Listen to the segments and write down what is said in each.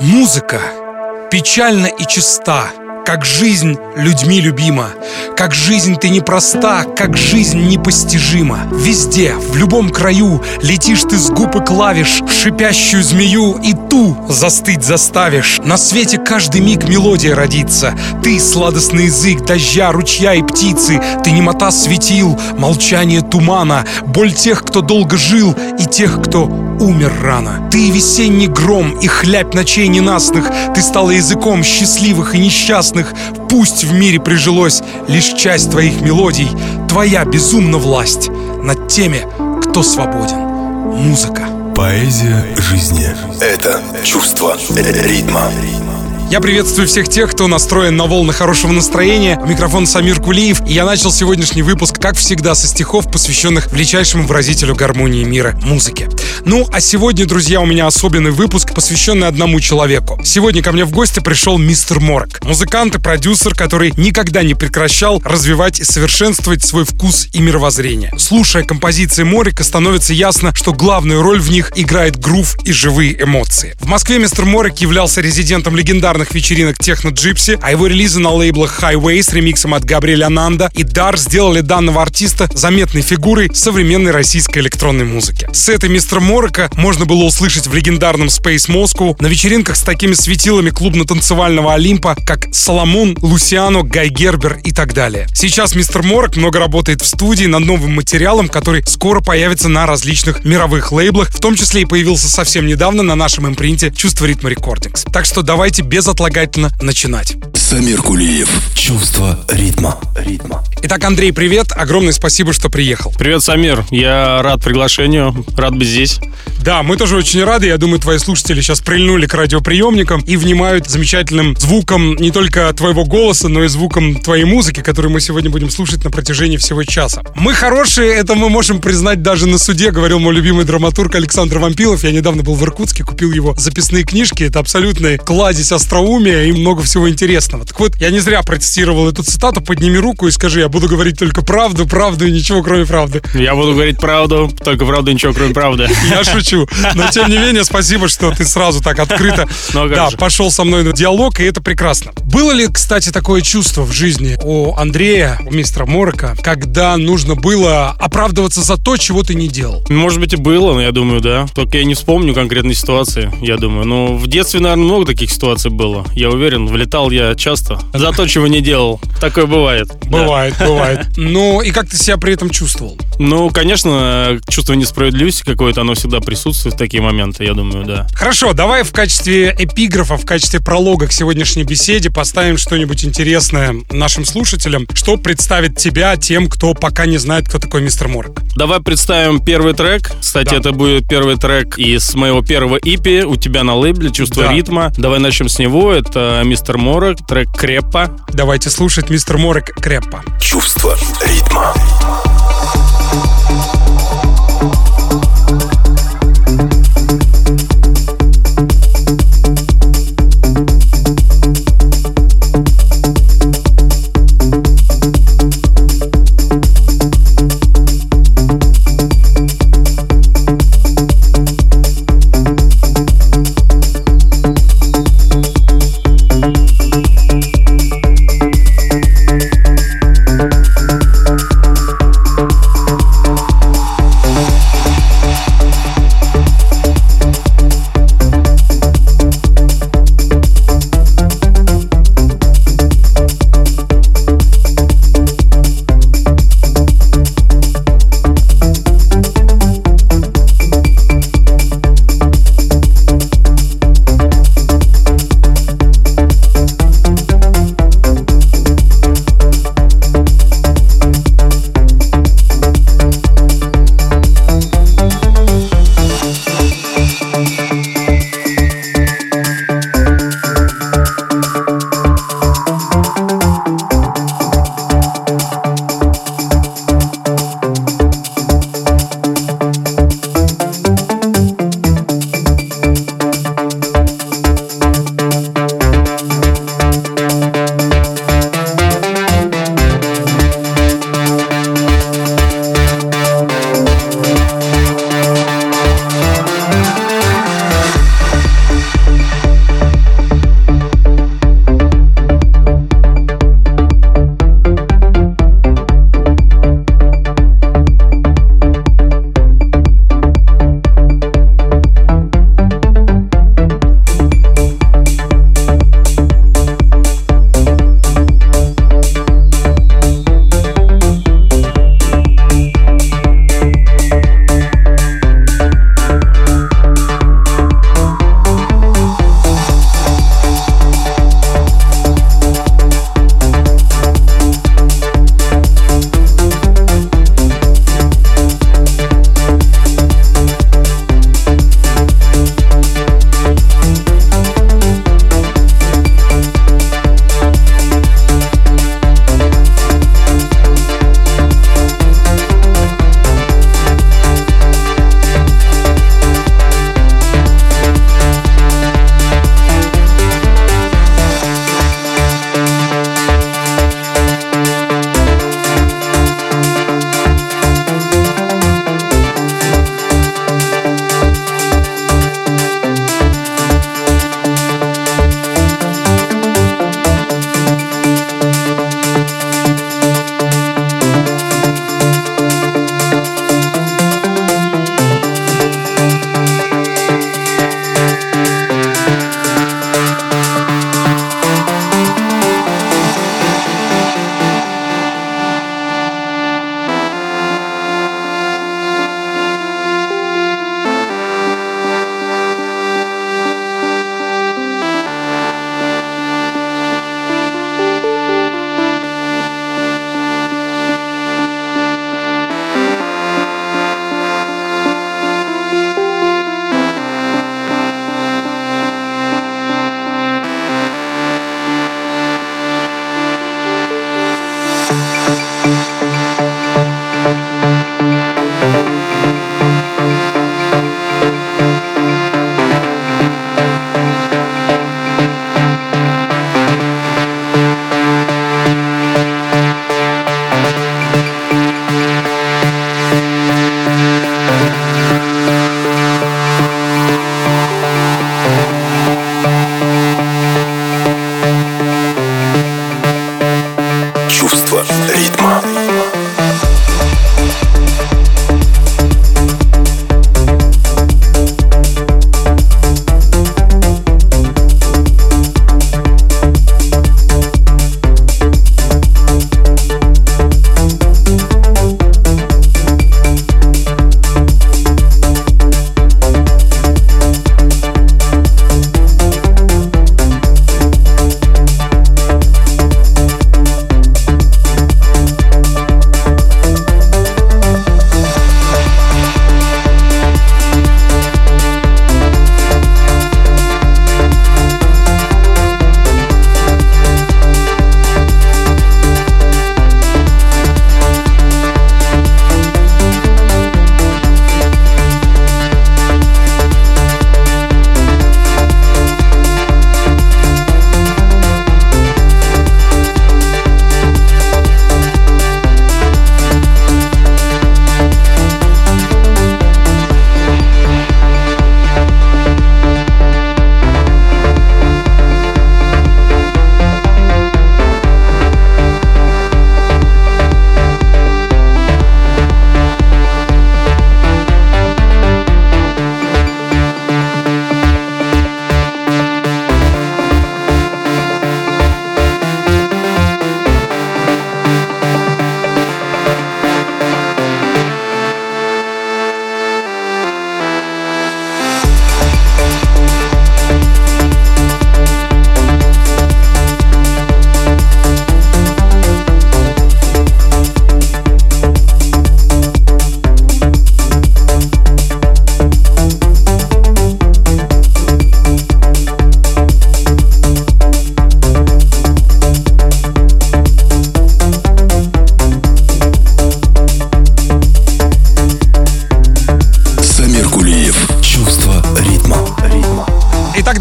Музыка печальна и чиста, как жизнь людьми любима, как жизнь ты непроста, как жизнь непостижима. Везде, в любом краю летишь ты с губ и клавиш шипящую змею и ту застыть заставишь. На свете каждый миг мелодия родится. Ты сладостный язык дождя, ручья и птицы. Ты немота светил, молчание тумана, боль тех, кто долго жил и тех, кто умер рано. Ты весенний гром и хлябь ночей ненастных. Ты стала языком счастливых и несчастных. Пусть в мире прижилось лишь часть твоих мелодий. Твоя безумна власть над теми, кто свободен. Музыка. Поэзия жизни – это чувство ритма. Я приветствую всех тех, кто настроен на волны хорошего настроения. Микрофон Самир Кулиев. И я начал сегодняшний выпуск, как всегда, со стихов, посвященных величайшему выразителю гармонии мира – музыке. Ну, а сегодня, друзья, у меня особенный выпуск, посвященный одному человеку. Сегодня ко мне в гости пришел мистер Морок. Музыкант и продюсер, который никогда не прекращал развивать и совершенствовать свой вкус и мировоззрение. Слушая композиции Морика, становится ясно, что главную роль в них играет грув и живые эмоции. В Москве мистер Морик являлся резидентом легендарного популярных вечеринок Техно Джипси, а его релизы на лейблах Highway с ремиксом от Габриэля Нанда и Дар сделали данного артиста заметной фигурой современной российской электронной музыки. С этой мистера Морока можно было услышать в легендарном Space Moscow на вечеринках с такими светилами клубно-танцевального Олимпа, как Соломон, Лусиано, Гай Гербер и так далее. Сейчас мистер Морок много работает в студии над новым материалом, который скоро появится на различных мировых лейблах, в том числе и появился совсем недавно на нашем импринте «Чувство ритма рекордингс». Так что давайте без безотлагательно начинать. Самир Кулиев. Чувство ритма. ритма. Итак, Андрей, привет. Огромное спасибо, что приехал. Привет, Самир. Я рад приглашению. Рад быть здесь. Да, мы тоже очень рады. Я думаю, твои слушатели сейчас прильнули к радиоприемникам и внимают замечательным звуком не только твоего голоса, но и звуком твоей музыки, которую мы сегодня будем слушать на протяжении всего часа. Мы хорошие, это мы можем признать даже на суде, говорил мой любимый драматург Александр Вампилов. Я недавно был в Иркутске, купил его записные книжки. Это абсолютный кладезь остроумия и много всего интересного. Так вот, я не зря протестировал эту цитату. Подними руку и скажи, я буду говорить только правду, правду и ничего, кроме правды. Я буду говорить правду, только правду и ничего, кроме правды. Я шучу. Но, тем не менее, спасибо, что ты сразу так открыто ну, да, пошел со мной на диалог, и это прекрасно. Было ли, кстати, такое чувство в жизни у Андрея, у мистера Морока, когда нужно было оправдываться за то, чего ты не делал? Может быть, и было, но я думаю, да. Только я не вспомню конкретной ситуации, я думаю. Но в детстве, наверное, много таких ситуаций было. Я уверен, влетал я часто за то, чего не делал. Такое бывает. Бывает, да. бывает. Ну, и как ты себя при этом чувствовал? Ну, конечно, чувство несправедливости какое-то, оно всегда присутствует в такие моменты, я думаю, да. Хорошо, давай в качестве эпиграфа, в качестве пролога к сегодняшней беседе поставим что-нибудь интересное нашим слушателям, что представит тебя тем, кто пока не знает, кто такой мистер Морок. Давай представим первый трек. Кстати, да. это будет первый трек из моего первого ипи у тебя на лейбле «Чувство да. ритма». Давай начнем с него. Это мистер Морок, трек «Креппа». Давайте слушать мистер Морок «Креппа». Чувство ритма.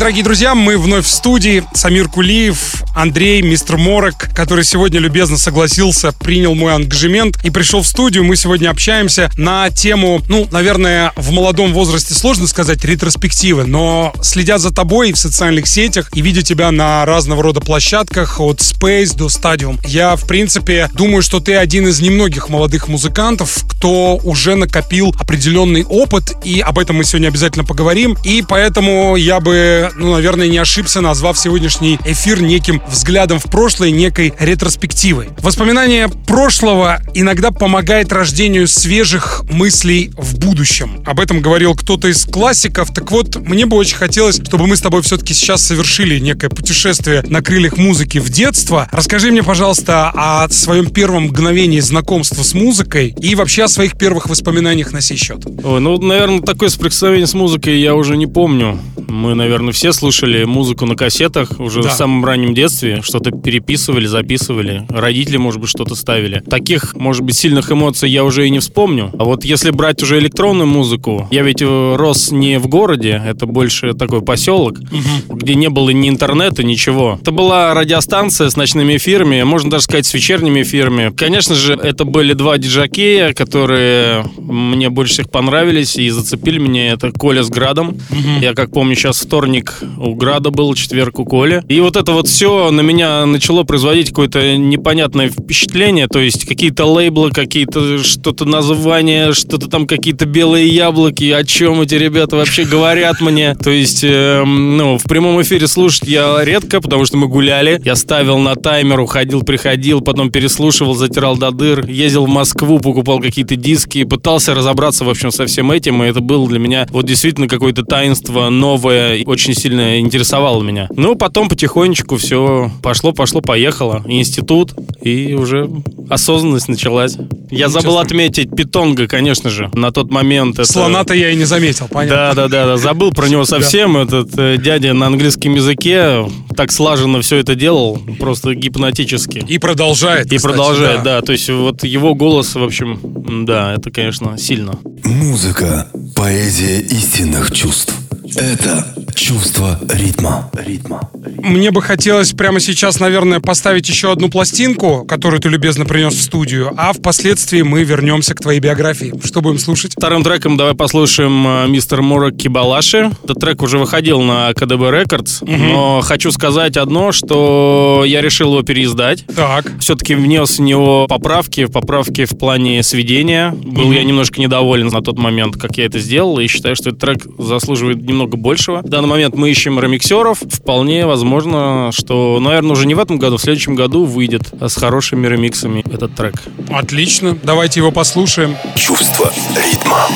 Дорогие друзья, мы вновь в студии. Самир Кулиев, Андрей, мистер Морок, который сегодня любезно согласился, принял мой ангажемент и пришел в студию. Мы сегодня общаемся на тему, ну, наверное, в молодом возрасте сложно сказать ретроспективы, но следя за тобой в социальных сетях и видя тебя на разного рода площадках от Space до Stadium, я, в принципе, думаю, что ты один из немногих молодых музыкантов, кто уже накопил определенный опыт, и об этом мы сегодня обязательно поговорим. И поэтому я бы, ну, наверное, не ошибся, назвав сегодняшний эфир неким взглядом в прошлое, некой ретроспективой. Воспоминание прошлого иногда помогает рождению свежих мыслей в будущем. Об этом говорил кто-то из классиков. Так вот, мне бы очень хотелось, чтобы мы с тобой все-таки сейчас совершили некое путешествие на крыльях музыки в детство. Расскажи мне, пожалуйста, о своем первом мгновении знакомства с музыкой и вообще о своих первых воспоминаниях на сей счет. Ой, ну, наверное, такое соприкосновение с музыкой я уже не помню. Мы, наверное, все слушали музыку на кассетах уже да. в самом раннем детстве. Что-то переписывали, записывали. Родители, может быть, что-то ставили. Таких, может быть, сильных эмоций я уже и не вспомню. А вот если брать уже электронную музыку, я ведь э, рос не в городе, это больше такой поселок, угу. где не было ни интернета, ничего. Это была радиостанция с ночными эфирами, можно даже сказать, с вечерними эфирами. Конечно же, это были два диджакея, которые мне больше всех понравились и зацепили меня. Это Коля с Градом. Угу. Я, как помню, сейчас вторник у Града был, четверг у Коли. И вот это вот все на меня начало производить какое-то непонятное впечатление. То есть какие-то лейблы, какие-то что-то названия, что-то там какие-то белые яблоки. О чем эти ребята вообще говорят мне? То есть, э, ну, в прямом эфире слушать я редко, потому что мы гуляли. Я ставил на таймер, уходил, приходил, потом переслушивал, затирал до дыр. Ездил в Москву, покупал какие-то диски, пытался разобраться, в общем, со всем этим. И это было для меня вот действительно какое-то таинство новое, очень сильно интересовало меня. Ну, потом потихонечку все пошло, пошло, поехало. Институт, и уже осознанность началась. Я забыл отметить Питонга, конечно же, на тот момент. Это... Слона-то я и не заметил, понятно. Да, да, да, да. забыл про него совсем. Этот э, дядя на английском языке так слаженно все это делал, просто гипнотически. И продолжает. И кстати, продолжает, да. да. То есть вот его голос, в общем, да, это, конечно, сильно. Музыка, поэзия истинных чувств. Это чувство ритма. ритма. Мне бы хотелось прямо сейчас, наверное, поставить еще одну пластинку, которую ты любезно принес в студию, а впоследствии мы вернемся к твоей биографии. Что будем слушать? Вторым треком давай послушаем э, мистер Мура Кибалаши. Этот трек уже выходил на КДБ Рекордс, угу. но хочу сказать одно, что я решил его переиздать. Так. Все-таки внес в него поправки, поправки в плане сведения. Был угу. я немножко недоволен на тот момент, как я это сделал, и считаю, что этот трек заслуживает немного большего. В данный момент мы ищем ремиксеров. Вполне возможно, что, наверное, уже не в этом году, в следующем году выйдет с хорошими ремиксами этот трек. Отлично. Давайте его послушаем. Чувство ритма.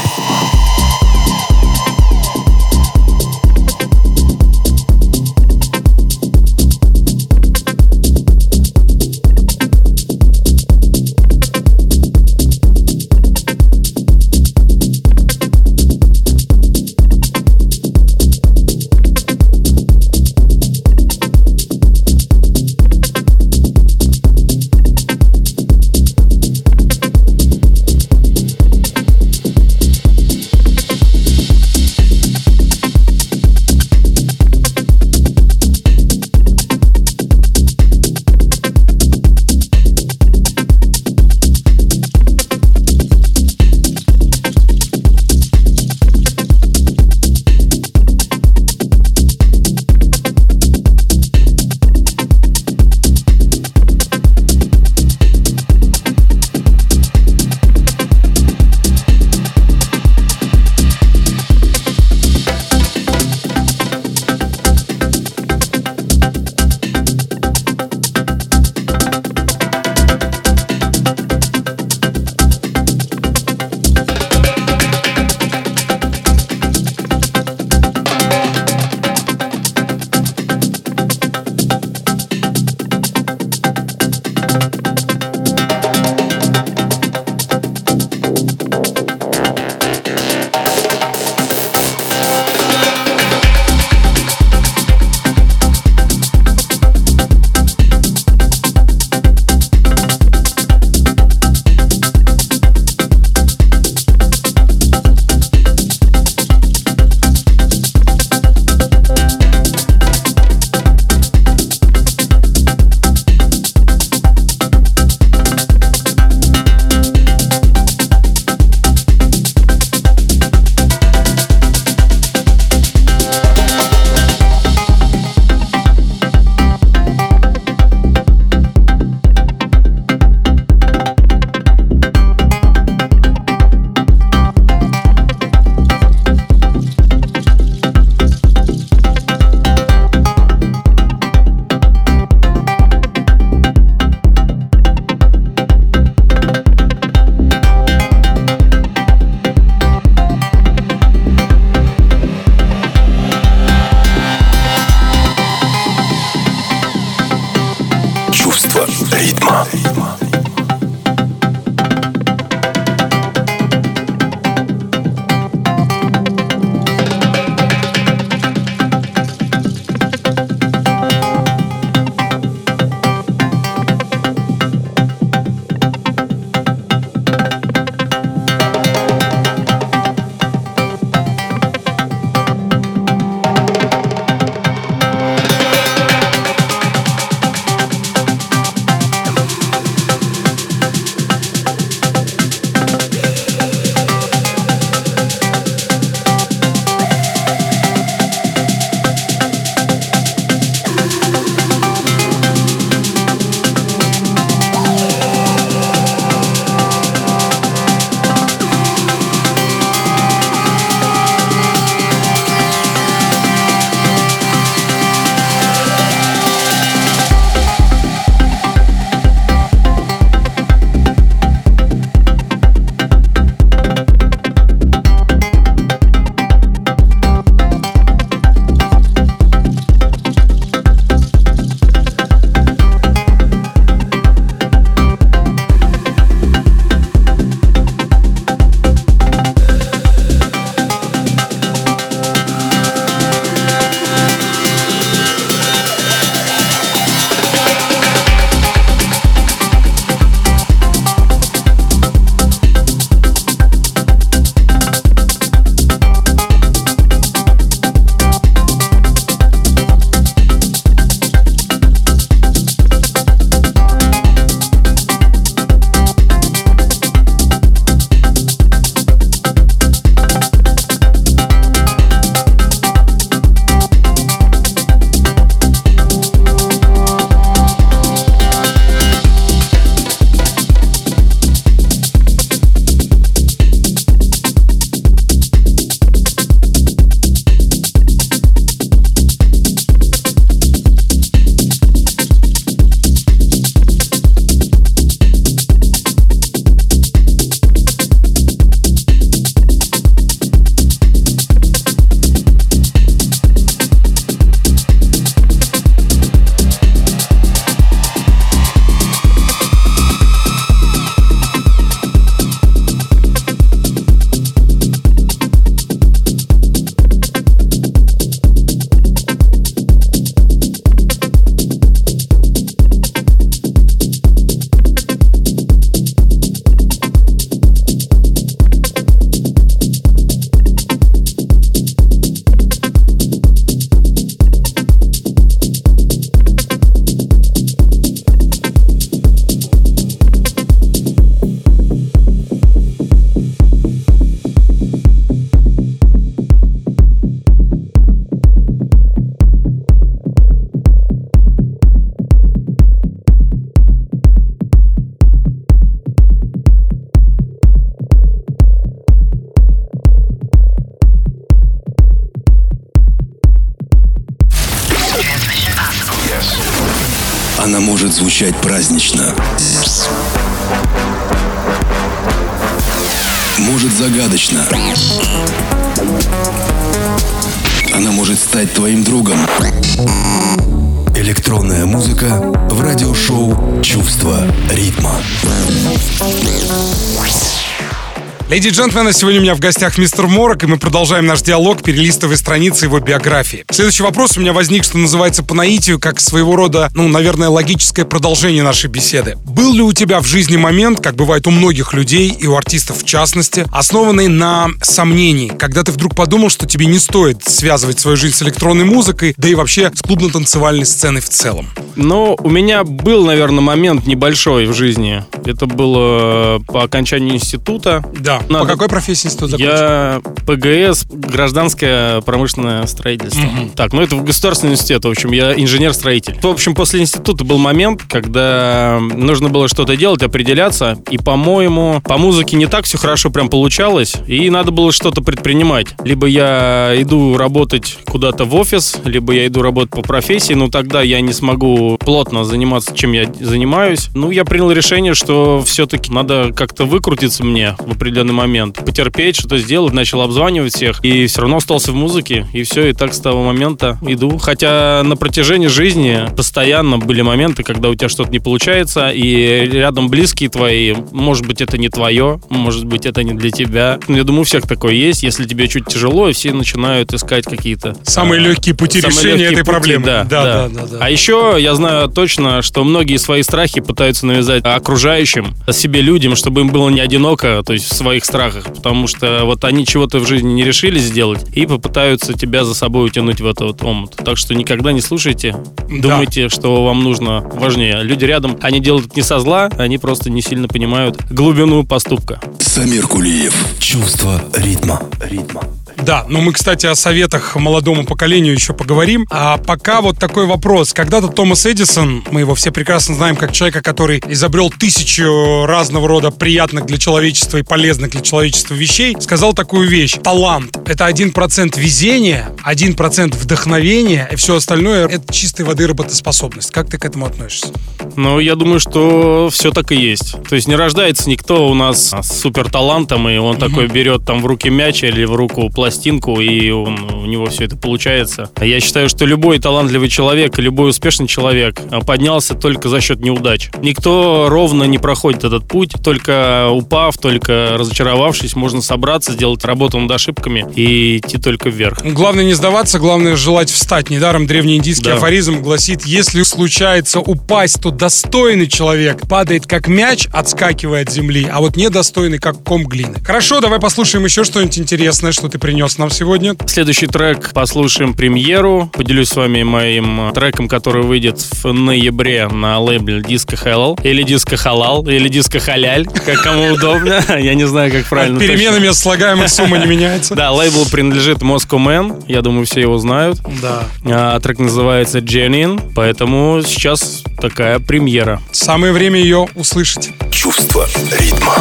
Леди и джентльмены, сегодня у меня в гостях мистер Морок, и мы продолжаем наш диалог, перелистывая страницы его биографии. Следующий вопрос у меня возник, что называется, по наитию, как своего рода, ну, наверное, логическое продолжение нашей беседы. Был ли у тебя в жизни момент, как бывает у многих людей, и у артистов в частности, основанный на сомнении, когда ты вдруг подумал, что тебе не стоит связывать свою жизнь с электронной музыкой, да и вообще с клубно-танцевальной сценой в целом? Ну, у меня был, наверное, момент небольшой в жизни. Это было по окончанию института. Да. Надо... По какой профессии институт закончил? Я ПГС, гражданское промышленное строительство. Угу. Так, ну это в государственный университет, в общем, я инженер-строитель. В общем, после института был момент, когда нужно было что-то делать, определяться, и, по-моему, по музыке не так все хорошо прям получалось, и надо было что-то предпринимать. Либо я иду работать куда-то в офис, либо я иду работать по профессии, но тогда я не смогу плотно заниматься, чем я занимаюсь. Ну, я принял решение, что все-таки надо как-то выкрутиться мне в определенный определенный момент. Потерпеть, что-то сделать, начал обзванивать всех. И все равно остался в музыке. И все, и так с того момента иду. Хотя на протяжении жизни постоянно были моменты, когда у тебя что-то не получается, и рядом близкие твои, может быть, это не твое, может быть, это не для тебя. Ну, я думаю, у всех такое есть. Если тебе чуть тяжело, и все начинают искать какие-то... Самые а, легкие пути самые решения легкие этой пути, проблемы. Да, да, да, да, да. А еще я знаю точно, что многие свои страхи пытаются навязать окружающим, себе людям, чтобы им было не одиноко, то есть в своих страхах, потому что вот они чего-то в жизни не решили сделать и попытаются тебя за собой утянуть в этот вот омут. Так что никогда не слушайте, да. думайте, что вам нужно важнее. Люди рядом, они делают это не со зла, они просто не сильно понимают глубину поступка. Самир Кулиев. Чувство ритма. Ритма. Да, но мы, кстати, о советах молодому поколению еще поговорим. А пока вот такой вопрос. Когда-то Томас Эдисон, мы его все прекрасно знаем как человека, который изобрел тысячу разного рода приятных для человечества и полезных для человечества вещей, сказал такую вещь. Талант — это один процент везения, один процент вдохновения, и все остальное — это чистой воды работоспособность. Как ты к этому относишься? Ну, я думаю, что все так и есть. То есть не рождается никто у нас с супер талантом, и он mm-hmm. такой берет там в руки мяч или в руку пластинку, и он, у него все это получается. Я считаю, что любой талантливый человек, любой успешный человек а, поднялся только за счет неудач. Никто ровно не проходит этот путь, только упав, только разочаровавшись, можно собраться, сделать работу над ошибками и идти только вверх. Главное не сдаваться, главное желать встать. Недаром древний индийский да. афоризм гласит, если случается упасть, то достойный человек падает как мяч, отскакивая от земли, а вот недостойный как ком глины. Хорошо, давай послушаем еще что-нибудь интересное, что ты принес нам сегодня. Следующий трек послушаем премьеру. Поделюсь с вами моим треком, который выйдет в ноябре на лейбле Диско Халал. Или Диско Халал, или Диско Халяль, как кому удобно. Я не знаю, как правильно. Переменами слагаемых сумма не меняется. Да, лейбл принадлежит Moscow Man. Я думаю, все его знают. Да. А, трек называется Genuine, поэтому сейчас такая премьера. Самое время ее услышать. Чувство ритма.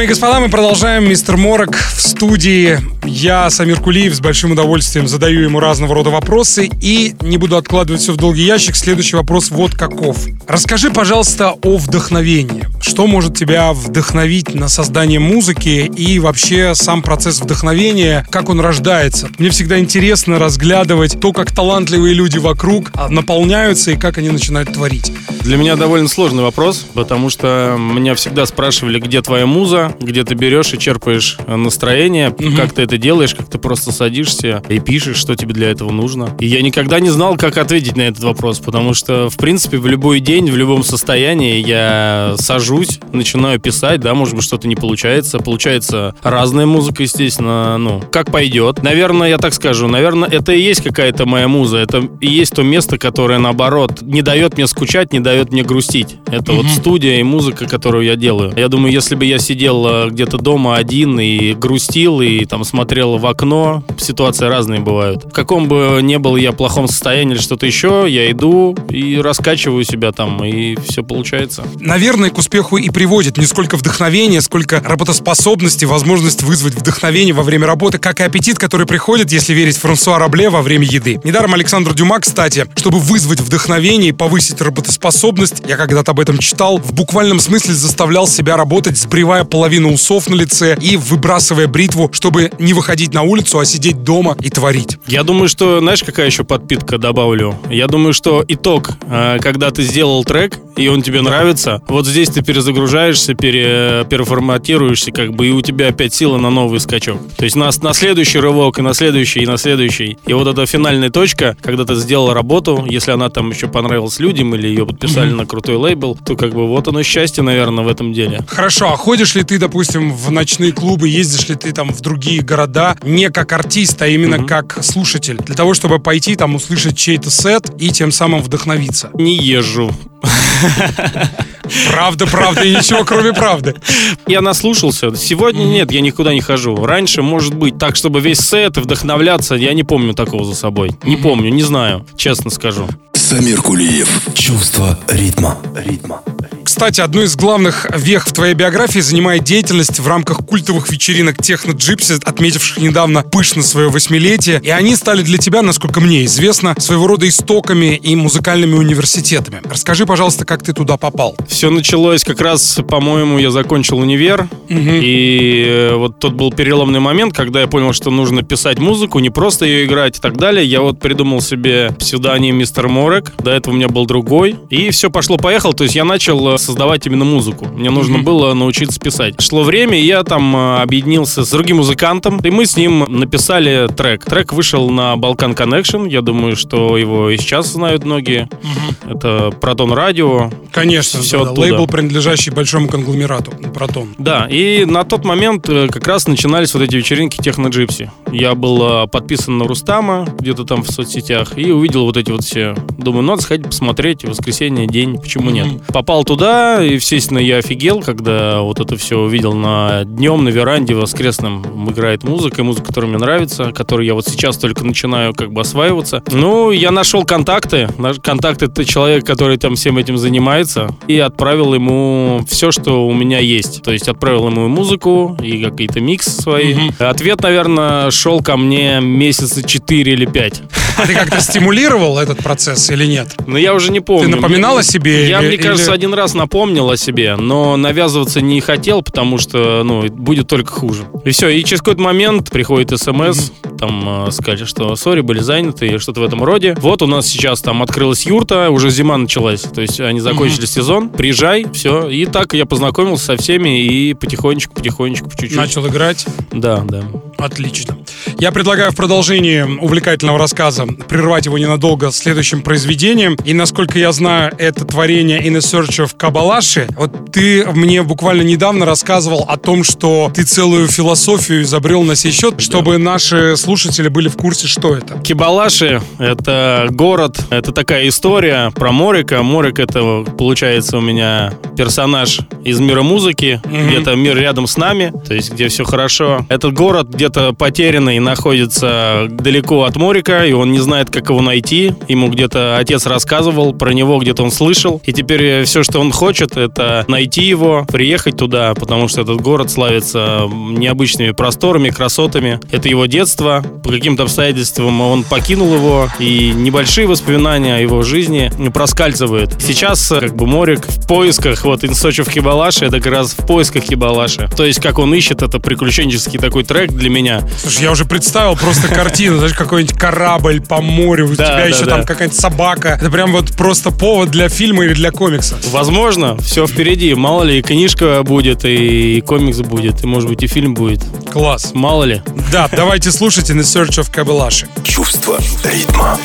Дамы и господа, мы продолжаем. Мистер Морок в студии. Я, Самир Кулиев, с большим удовольствием задаю ему разного рода вопросы и не буду откладывать все в долгий ящик. Следующий вопрос вот каков. Расскажи, пожалуйста, о вдохновении. Что может тебя вдохновить на создание музыки и вообще сам процесс вдохновения, как он рождается? Мне всегда интересно разглядывать то, как талантливые люди вокруг наполняются и как они начинают творить. Для меня довольно сложный вопрос, потому что меня всегда спрашивали, где твоя муза, где ты берешь и черпаешь настроение, угу. как ты это делаешь, как ты просто садишься и пишешь, что тебе для этого нужно. И я никогда не знал, как ответить на этот вопрос, потому что, в принципе, в любой день, в любом состоянии я сажусь, начинаю писать, да, может быть, что-то не получается. Получается разная музыка, естественно, ну, как пойдет. Наверное, я так скажу, наверное, это и есть какая-то моя муза, это и есть то место, которое, наоборот, не дает мне скучать, не дает мне грустить. Это mm-hmm. вот студия и музыка, которую я делаю. Я думаю, если бы я сидел э, где-то дома один и грустил, и там смотрел в окно, ситуации разные бывают. В каком бы ни был я плохом состоянии или что-то еще, я иду и раскачиваю себя там, и все получается. Наверное, к успеху и приводит не сколько вдохновение, сколько работоспособности, возможность вызвать вдохновение во время работы, как и аппетит, который приходит, если верить Франсуа Рабле, во время еды. Недаром Александр Дюма, кстати, чтобы вызвать вдохновение и повысить работоспособность, я когда-то об этом читал, в буквальном смысле заставлял себя работать, сбривая половину усов на лице и выбрасывая бритву, чтобы не выходить на улицу, а сидеть дома и творить. Я думаю, что, знаешь, какая еще подпитка добавлю? Я думаю, что итог, э, когда ты сделал трек, и он тебе нравится, вот здесь ты перезагружаешься, пере, переформатируешься, как бы, и у тебя опять сила на новый скачок. То есть на, на следующий рывок, и на следующий, и на следующий. И вот эта финальная точка, когда ты сделал работу, если она там еще понравилась людям, или ее подписали mm-hmm. на крутой лейбл, то как бы вот оно счастье, наверное, в этом деле. Хорошо, а ходишь ли ты, допустим, в ночные клубы, ездишь ли ты там в другие города, не как артист, а именно mm-hmm. как слушатель, для того, чтобы пойти там услышать чей-то сет и тем самым вдохновиться? Не езжу. Правда, правда и ничего, кроме правды. Я наслушался. Сегодня нет, я никуда не хожу. Раньше, может быть, так, чтобы весь сет и вдохновляться, я не помню такого за собой. Не помню, не знаю, честно скажу. Самир Кулиев. Чувство ритма. Ритма. Кстати, одну из главных вех в твоей биографии занимает деятельность в рамках культовых вечеринок Техно Джипси, отметивших недавно пышно свое восьмилетие. И они стали для тебя, насколько мне известно, своего рода истоками и музыкальными университетами. Расскажи, пожалуйста, как ты туда попал? Все началось как раз, по-моему, я закончил универ. Угу. И э, вот тот был переломный момент, когда я понял, что нужно писать музыку, не просто ее играть и так далее. Я вот придумал себе псевдоним Мистер Морек. До этого у меня был другой. И все пошло-поехало. То есть я начал э, создавать именно музыку. Мне нужно mm-hmm. было научиться писать. Шло время, и я там э, объединился с другим музыкантом, и мы с ним написали трек. Трек вышел на Balkan Connection. Я думаю, что его и сейчас знают многие. Mm-hmm. Это Протон Радио. Конечно, все да, лейбл, принадлежащий большому конгломерату Протон. Да, и на тот момент э, как раз начинались вот эти вечеринки Техно Джипси. Я был подписан на Рустама где-то там в соцсетях и увидел вот эти вот все. Думаю, надо сходить посмотреть. Воскресенье, день, почему нет? Попал туда, да, естественно, я офигел, когда вот это все увидел на днем, на веранде воскресном играет музыка, музыка, которая мне нравится, которую я вот сейчас только начинаю как бы осваиваться. Ну, я нашел контакты. Контакты это человек, который там всем этим занимается, и отправил ему все, что у меня есть. То есть отправил ему музыку и какие-то миксы свои. Ответ, наверное, шел ко мне месяца 4 или 5. А ты как-то стимулировал этот процесс или нет? Ну, я уже не помню. Ты напоминал о себе? Я, или, мне кажется, или... один раз напомнил о себе, но навязываться не хотел, потому что, ну, будет только хуже. И все, и через какой-то момент приходит смс, mm-hmm. там э, сказали, что сори, были заняты, и что-то в этом роде. Вот у нас сейчас там открылась юрта, уже зима началась, то есть они закончили mm-hmm. сезон, приезжай, все. И так я познакомился со всеми и потихонечку, потихонечку, по чуть-чуть. Начал играть? Да, да. Отлично. Я предлагаю в продолжении увлекательного рассказа прервать его ненадолго следующим произведением. И насколько я знаю, это творение In a Search of Кабалаши. Вот ты мне буквально недавно рассказывал о том, что ты целую философию изобрел на сей счет, чтобы наши слушатели были в курсе, что это. Кибалаши — это город, это такая история про Морика. Морик — это, получается, у меня персонаж из мира музыки, mm-hmm. где-то мир рядом с нами, то есть где все хорошо. Этот город где-то потерянный находится далеко от Морика, и он не знает, как его найти. Ему где-то отец рассказывал про него, где-то он слышал. И теперь все, что он хочет, это найти его, приехать туда, потому что этот город славится необычными просторами, красотами. Это его детство. По каким-то обстоятельствам он покинул его, и небольшие воспоминания о его жизни проскальзывают. Сейчас как бы Морик в поисках, вот of Хибалаши, это как раз в поисках Хибалаши. То есть как он ищет, это приключенческий такой трек для меня. Слушай, я уже представил просто картину, знаешь, какой-нибудь корабль по морю, у тебя еще там какая-нибудь собака. Это прям вот просто повод для фильма или для комикса. Возможно, все впереди. Мало ли, и книжка будет, и комикс будет, и может быть и фильм будет. Класс. Мало ли. Да, давайте слушайте In Search of Kabalashi. Чувство ритма.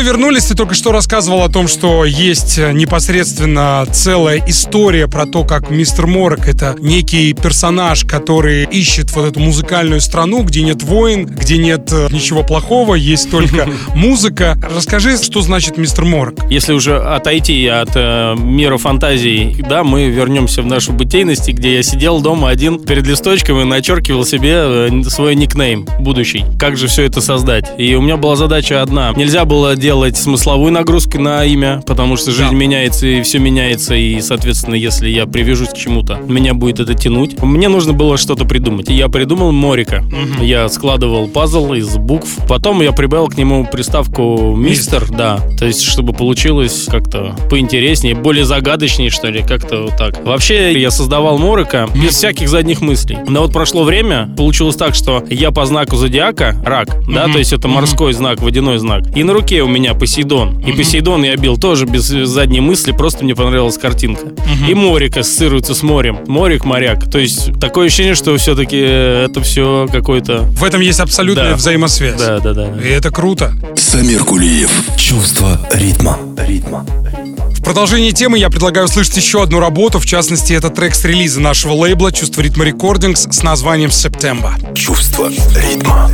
Мы вернулись. Ты только что рассказывал о том, что есть э, непосредственно целая история про то, как мистер Морок это некий персонаж, который ищет вот эту музыкальную страну, где нет войн, где нет э, ничего плохого, есть только музыка. Расскажи, что значит мистер Морок? Если уже отойти от э, мира фантазий, да, мы вернемся в нашу бытийность, где я сидел дома один перед листочком и начеркивал себе э, свой никнейм будущий. Как же все это создать? И у меня была задача одна. Нельзя было делать смысловую нагрузку на имя, потому что жизнь да. меняется и все меняется, и, соответственно, если я привяжусь к чему-то, меня будет это тянуть. Мне нужно было что-то придумать. И я придумал Морика. Угу. Я складывал пазл из букв. Потом я прибавил к нему приставку мистер, да. То есть, чтобы получилось как-то поинтереснее, более загадочнее, что ли, как-то вот так. Вообще, я создавал Морика без всяких задних мыслей. Но вот прошло время, получилось так, что я по знаку зодиака, рак, да, то есть это морской знак, водяной знак, и на руке у меня Посейдон. И Посейдон я бил тоже без задней мысли, просто мне понравилась картинка. И Морик ассоциируется с морем. Морик, моряк. То есть такое ощущение, что все-таки это все какой-то... В этом есть абсолютная да. взаимосвязь. Да, да, да. И это круто. Самир Кулиев. Чувство ритма. Ритма. В продолжении темы я предлагаю услышать еще одну работу, в частности, это трек с релиза нашего лейбла «Чувство ритма рекордингс» с названием «Септемба». Чувство ритма.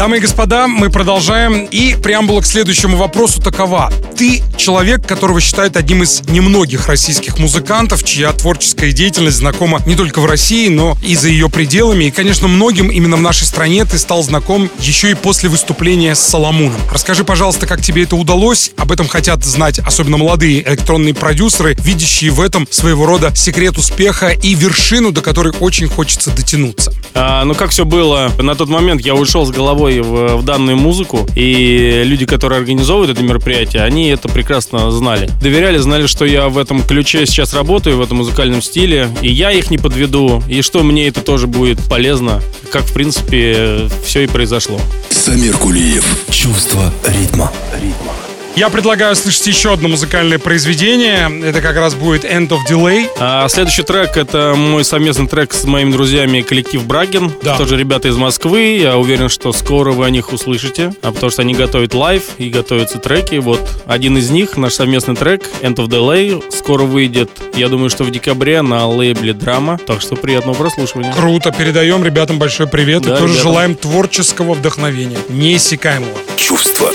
Дамы и господа, мы продолжаем. И преамбула к следующему вопросу такова. Ты человек, которого считают одним из немногих российских музыкантов, чья творческая деятельность знакома не только в России, но и за ее пределами. И, конечно, многим именно в нашей стране ты стал знаком еще и после выступления с Соломуном. Расскажи, пожалуйста, как тебе это удалось? Об этом хотят знать особенно молодые электронные продюсеры, видящие в этом своего рода секрет успеха и вершину, до которой очень хочется дотянуться. А, ну, как все было? На тот момент я ушел с головой в, в данную музыку, и люди, которые организовывают это мероприятие, они это прекрасно знали. Доверяли, знали, что я в этом ключе сейчас работаю, в этом музыкальном стиле, и я их не подведу, и что мне это тоже будет полезно, как, в принципе, все и произошло. Самир Кулиев. Чувство ритма. Ритма. Я предлагаю слышать еще одно музыкальное произведение. Это как раз будет End of Delay. А следующий трек — это мой совместный трек с моими друзьями коллектив Браген. Да. Тоже ребята из Москвы. Я уверен, что скоро вы о них услышите. А потому что они готовят live и готовятся треки. Вот один из них, наш совместный трек End of Delay, скоро выйдет. Я думаю, что в декабре на лейбле Драма. Так что приятного прослушивания. Круто. Передаем ребятам большой привет. Да, и тоже ребятам. желаем творческого вдохновения. Неиссякаемого. Чувство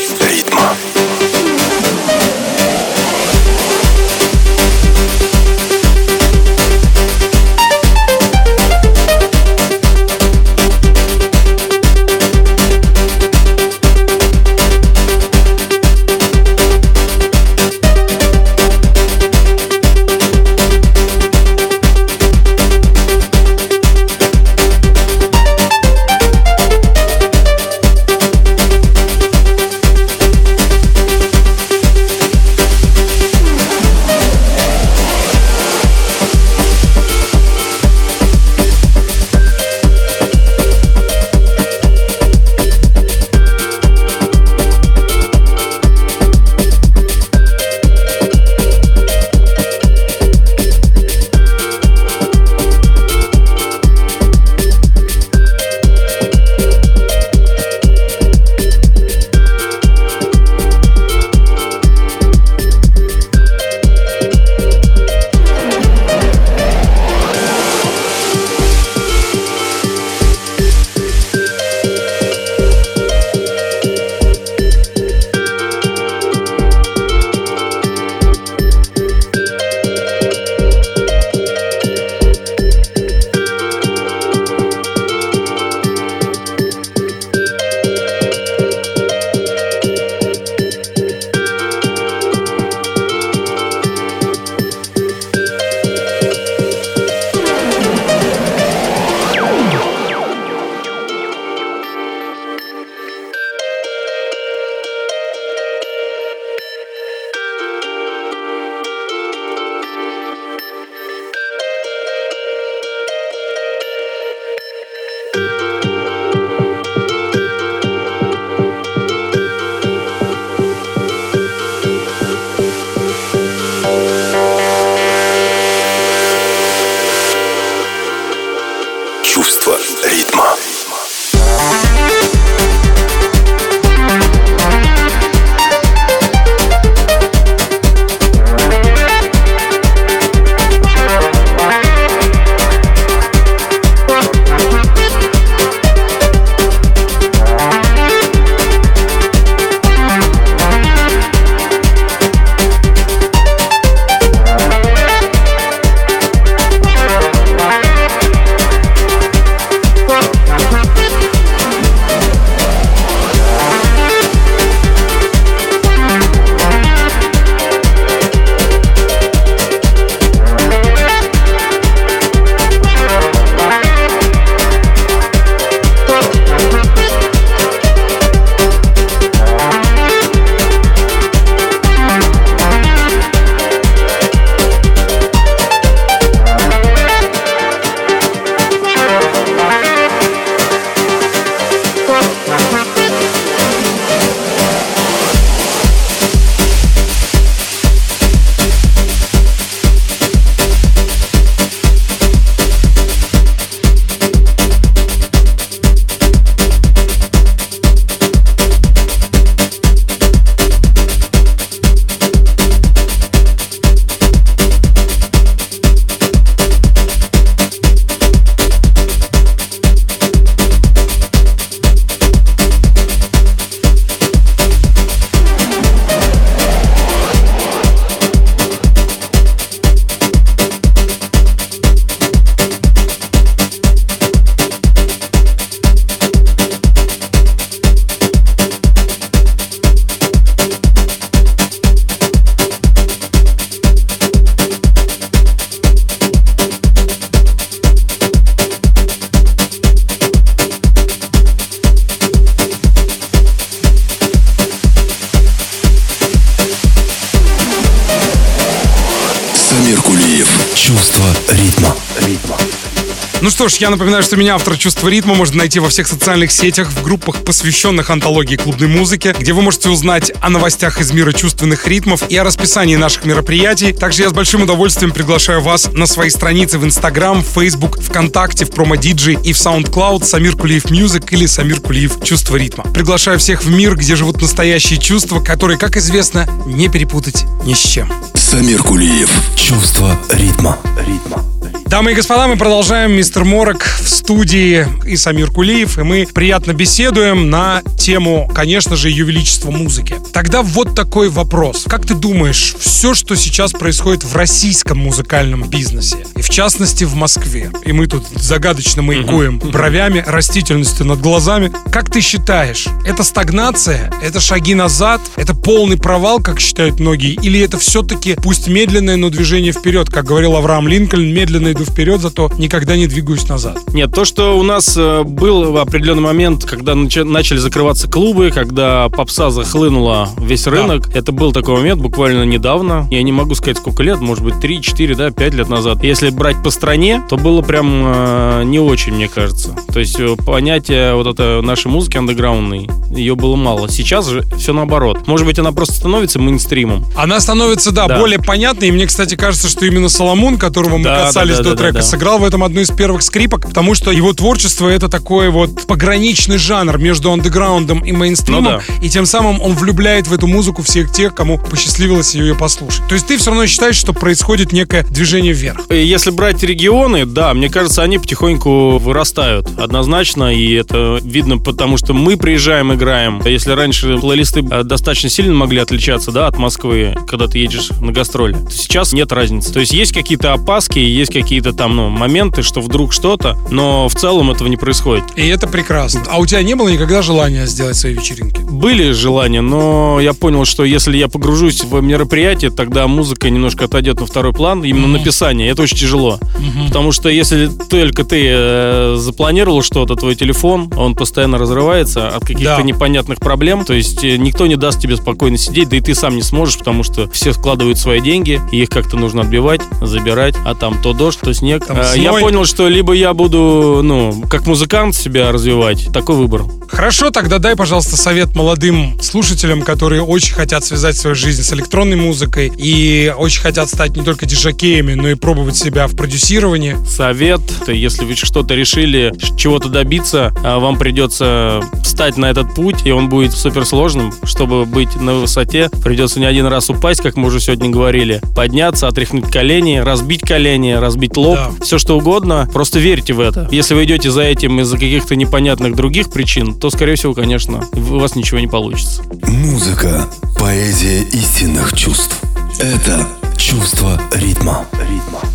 Ну что ж, я напоминаю, что меня автор «Чувства ритма» можно найти во всех социальных сетях, в группах, посвященных антологии клубной музыки, где вы можете узнать о новостях из мира чувственных ритмов и о расписании наших мероприятий. Также я с большим удовольствием приглашаю вас на свои страницы в Instagram, Facebook, ВКонтакте, в PromoDJ и в SoundCloud Самир Кулиев Music или Самир Кулиев «Чувство ритма». Приглашаю всех в мир, где живут настоящие чувства, которые, как известно, не перепутать ни с чем. Самир Кулиев. Чувство ритма. Ритма. Дамы и господа, мы продолжаем. Мистер Морок в студии и Самир Кулиев, и мы приятно беседуем на тему, конечно же, Ее Величества музыки. Тогда вот такой вопрос. Как ты думаешь, все, что сейчас происходит в российском музыкальном бизнесе, и в частности в Москве, и мы тут загадочно маякуем бровями, растительностью над глазами, как ты считаешь, это стагнация, это шаги назад, это полный провал, как считают многие, или это все-таки, пусть медленное, но движение вперед, как говорил Авраам Линкольн, медленно иду вперед, зато никогда не двигаюсь назад. Нет, то, что у нас э, был в определенный момент, когда начали закрываться клубы, когда попса захлынула весь рынок, да. это был такой момент буквально недавно. Я не могу сказать, сколько лет, может быть, 3, 4, да, 5 лет назад. Если брать по стране, то было прям э, не очень, мне кажется. То есть э, понятие вот это нашей музыки андеграундной, ее было мало. Сейчас же все наоборот. Может быть, она просто становится мейнстримом. Она становится, да, да. более понятной. И мне, кстати, кажется, что именно Соломон, которого мы да, касались да, да, до трека, да, да. сыграл в этом одну из первых скрипок, потому что его творчество это такой вот пограничный жанр между андеграундом и мейнстримом, ну, да. и тем самым он влюбляет в эту музыку всех тех, кому посчастливилось ее послушать. То есть ты все равно считаешь, что происходит некое движение вверх? Если брать регионы, да, мне кажется, они потихоньку вырастают однозначно, и это видно потому, что мы приезжаем, играем. Если раньше плейлисты э, достаточно сильно могли отличаться, да, от Москвы, когда ты едешь на гастроли, то сейчас нет разницы. То есть есть какие-то опаски, есть какие-то там, ну, моменты, что вдруг что-то, но в целом этого не происходит. И это прекрасно. А у тебя не было никогда желания сделать свои вечеринки? Были желания, но я понял, что если я погружусь в мероприятие, тогда музыка немножко отойдет на второй план, именно mm-hmm. написание. Это очень тяжело. Mm-hmm. Потому что если только ты э, запланировал что-то, твой телефон, он постоянно разрывается от каких-то да. непонятных проблем. То есть э, никто не даст тебе спокойно сидеть, да и ты сам не сможешь, потому что все складывают свои деньги, и их как-то нужно отбивать, забирать, а там то дождь, то снег. Там а, я понял, что либо я буду, ну, как музыкант себя развивать, такой выбор. Хорошо, тогда дай, пожалуйста, совет молодым слушателям, которые очень хотят связать свою жизнь с электронной музыкой и очень хотят стать не только диджакеями, но и пробовать себя в продюсировании. Совет, если вы что-то решили, чего-то добиться, а вам придется встать на этот путь, и он будет суперсложным. Чтобы быть на высоте, придется не один раз упасть, как мы уже сегодня говорили, подняться, отряхнуть колени, разбить колени, разбить лоб, да. все что угодно. Просто верьте в это. Если вы идете за этим из-за каких-то непонятных других причин, то, скорее всего, конечно, у вас ничего не получится. Музыка – поэзия истинных чувств. Это чувство ритма. Ритма.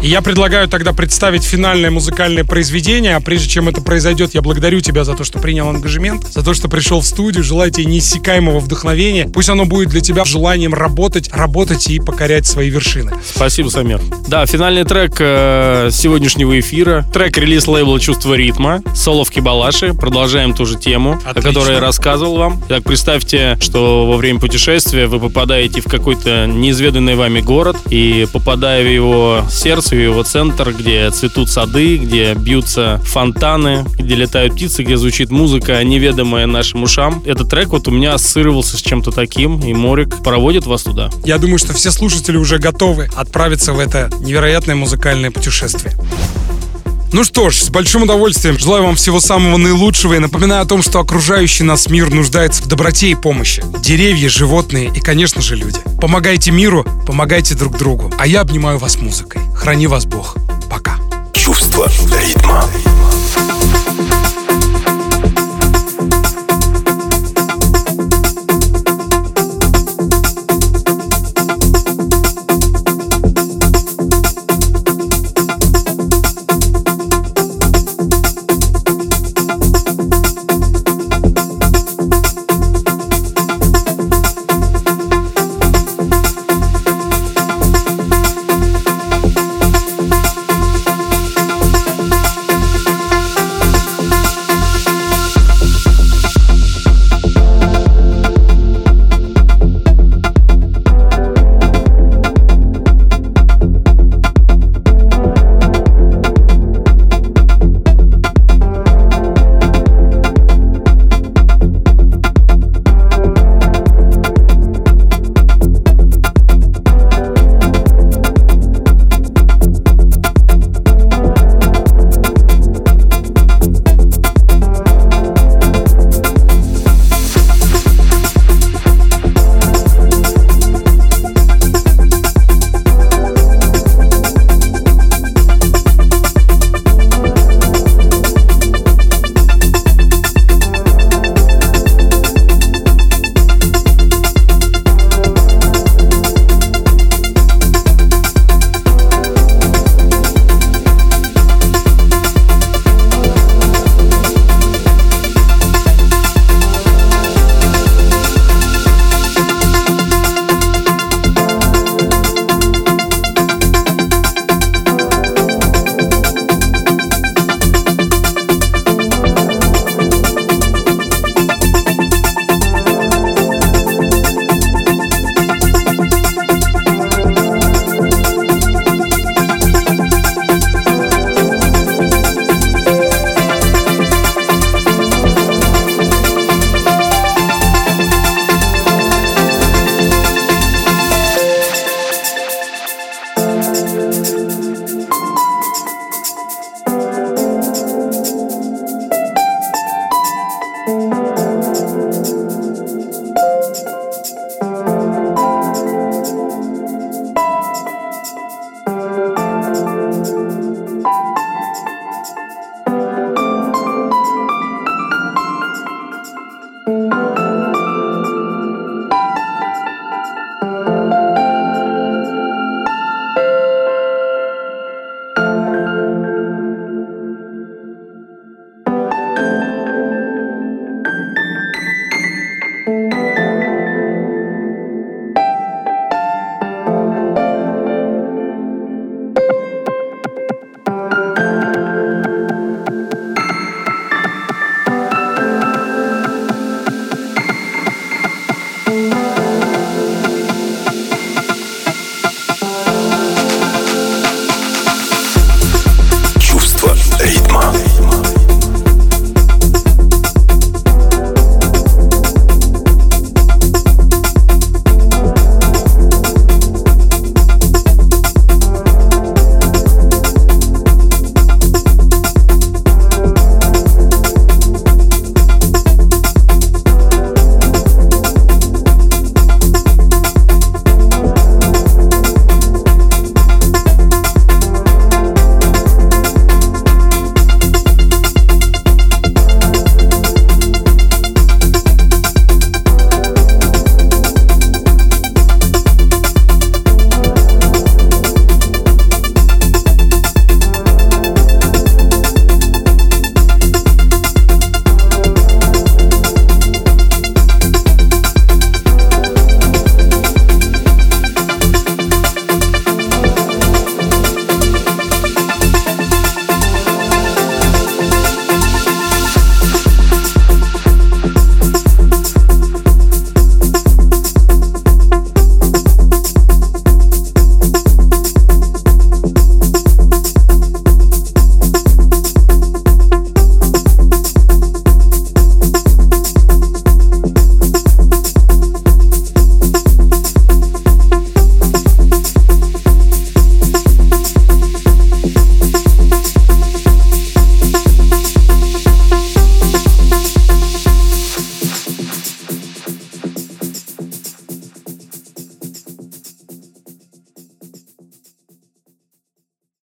И я предлагаю тогда представить финальное музыкальное произведение. А прежде чем это произойдет, я благодарю тебя за то, что принял ангажемент, за то, что пришел в студию. Желаю тебе неиссякаемого вдохновения. Пусть оно будет для тебя желанием работать, работать и покорять свои вершины. Спасибо, Самир. Да, финальный трек э, сегодняшнего эфира. Трек релиз лейбла «Чувство ритма». Соловки Балаши. Продолжаем ту же тему, Отлично. о которой я рассказывал вам. Так, представьте, что во время путешествия вы попадаете в какой-то неизведанный вами город и попадая в его сердце, в его центр, где цветут сады, где бьются фонтаны, где летают птицы, где звучит музыка, неведомая нашим ушам. Этот трек вот у меня ассоциировался с чем-то таким, и Морик проводит вас туда. Я думаю, что все слушатели уже готовы отправиться в это невероятное музыкальное путешествие. Ну что ж, с большим удовольствием желаю вам всего самого наилучшего и напоминаю о том, что окружающий нас мир нуждается в доброте и помощи. Деревья, животные и, конечно же, люди. Помогайте миру, помогайте друг другу. А я обнимаю вас музыкой. Храни вас Бог. Пока. Чувство ритма.